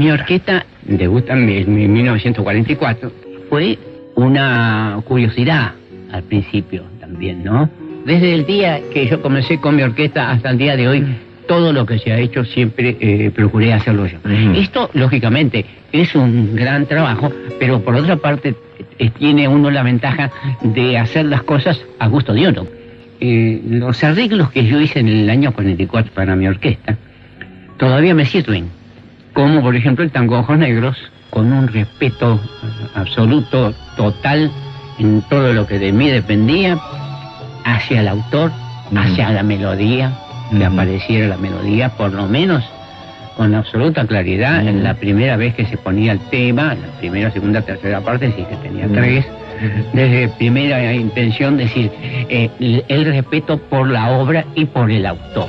Mi orquesta debuta en 1944. Fue una curiosidad al principio también, ¿no? Desde el día que yo comencé con mi orquesta hasta el día de hoy, todo lo que se ha hecho siempre eh, procuré hacerlo yo. Esto, lógicamente, es un gran trabajo, pero por otra parte eh, tiene uno la ventaja de hacer las cosas a gusto de uno. Eh, los arreglos que yo hice en el año 44 para mi orquesta todavía me sirven, como por ejemplo el tango Ojos Negros, con un respeto absoluto, total, en todo lo que de mí dependía, hacia el autor, hacia la melodía, que apareciera la melodía, por lo menos con absoluta claridad, en la primera vez que se ponía el tema, la primera, segunda, tercera parte, sí que tenía tres, desde primera intención decir eh, el respeto por la obra y por el autor.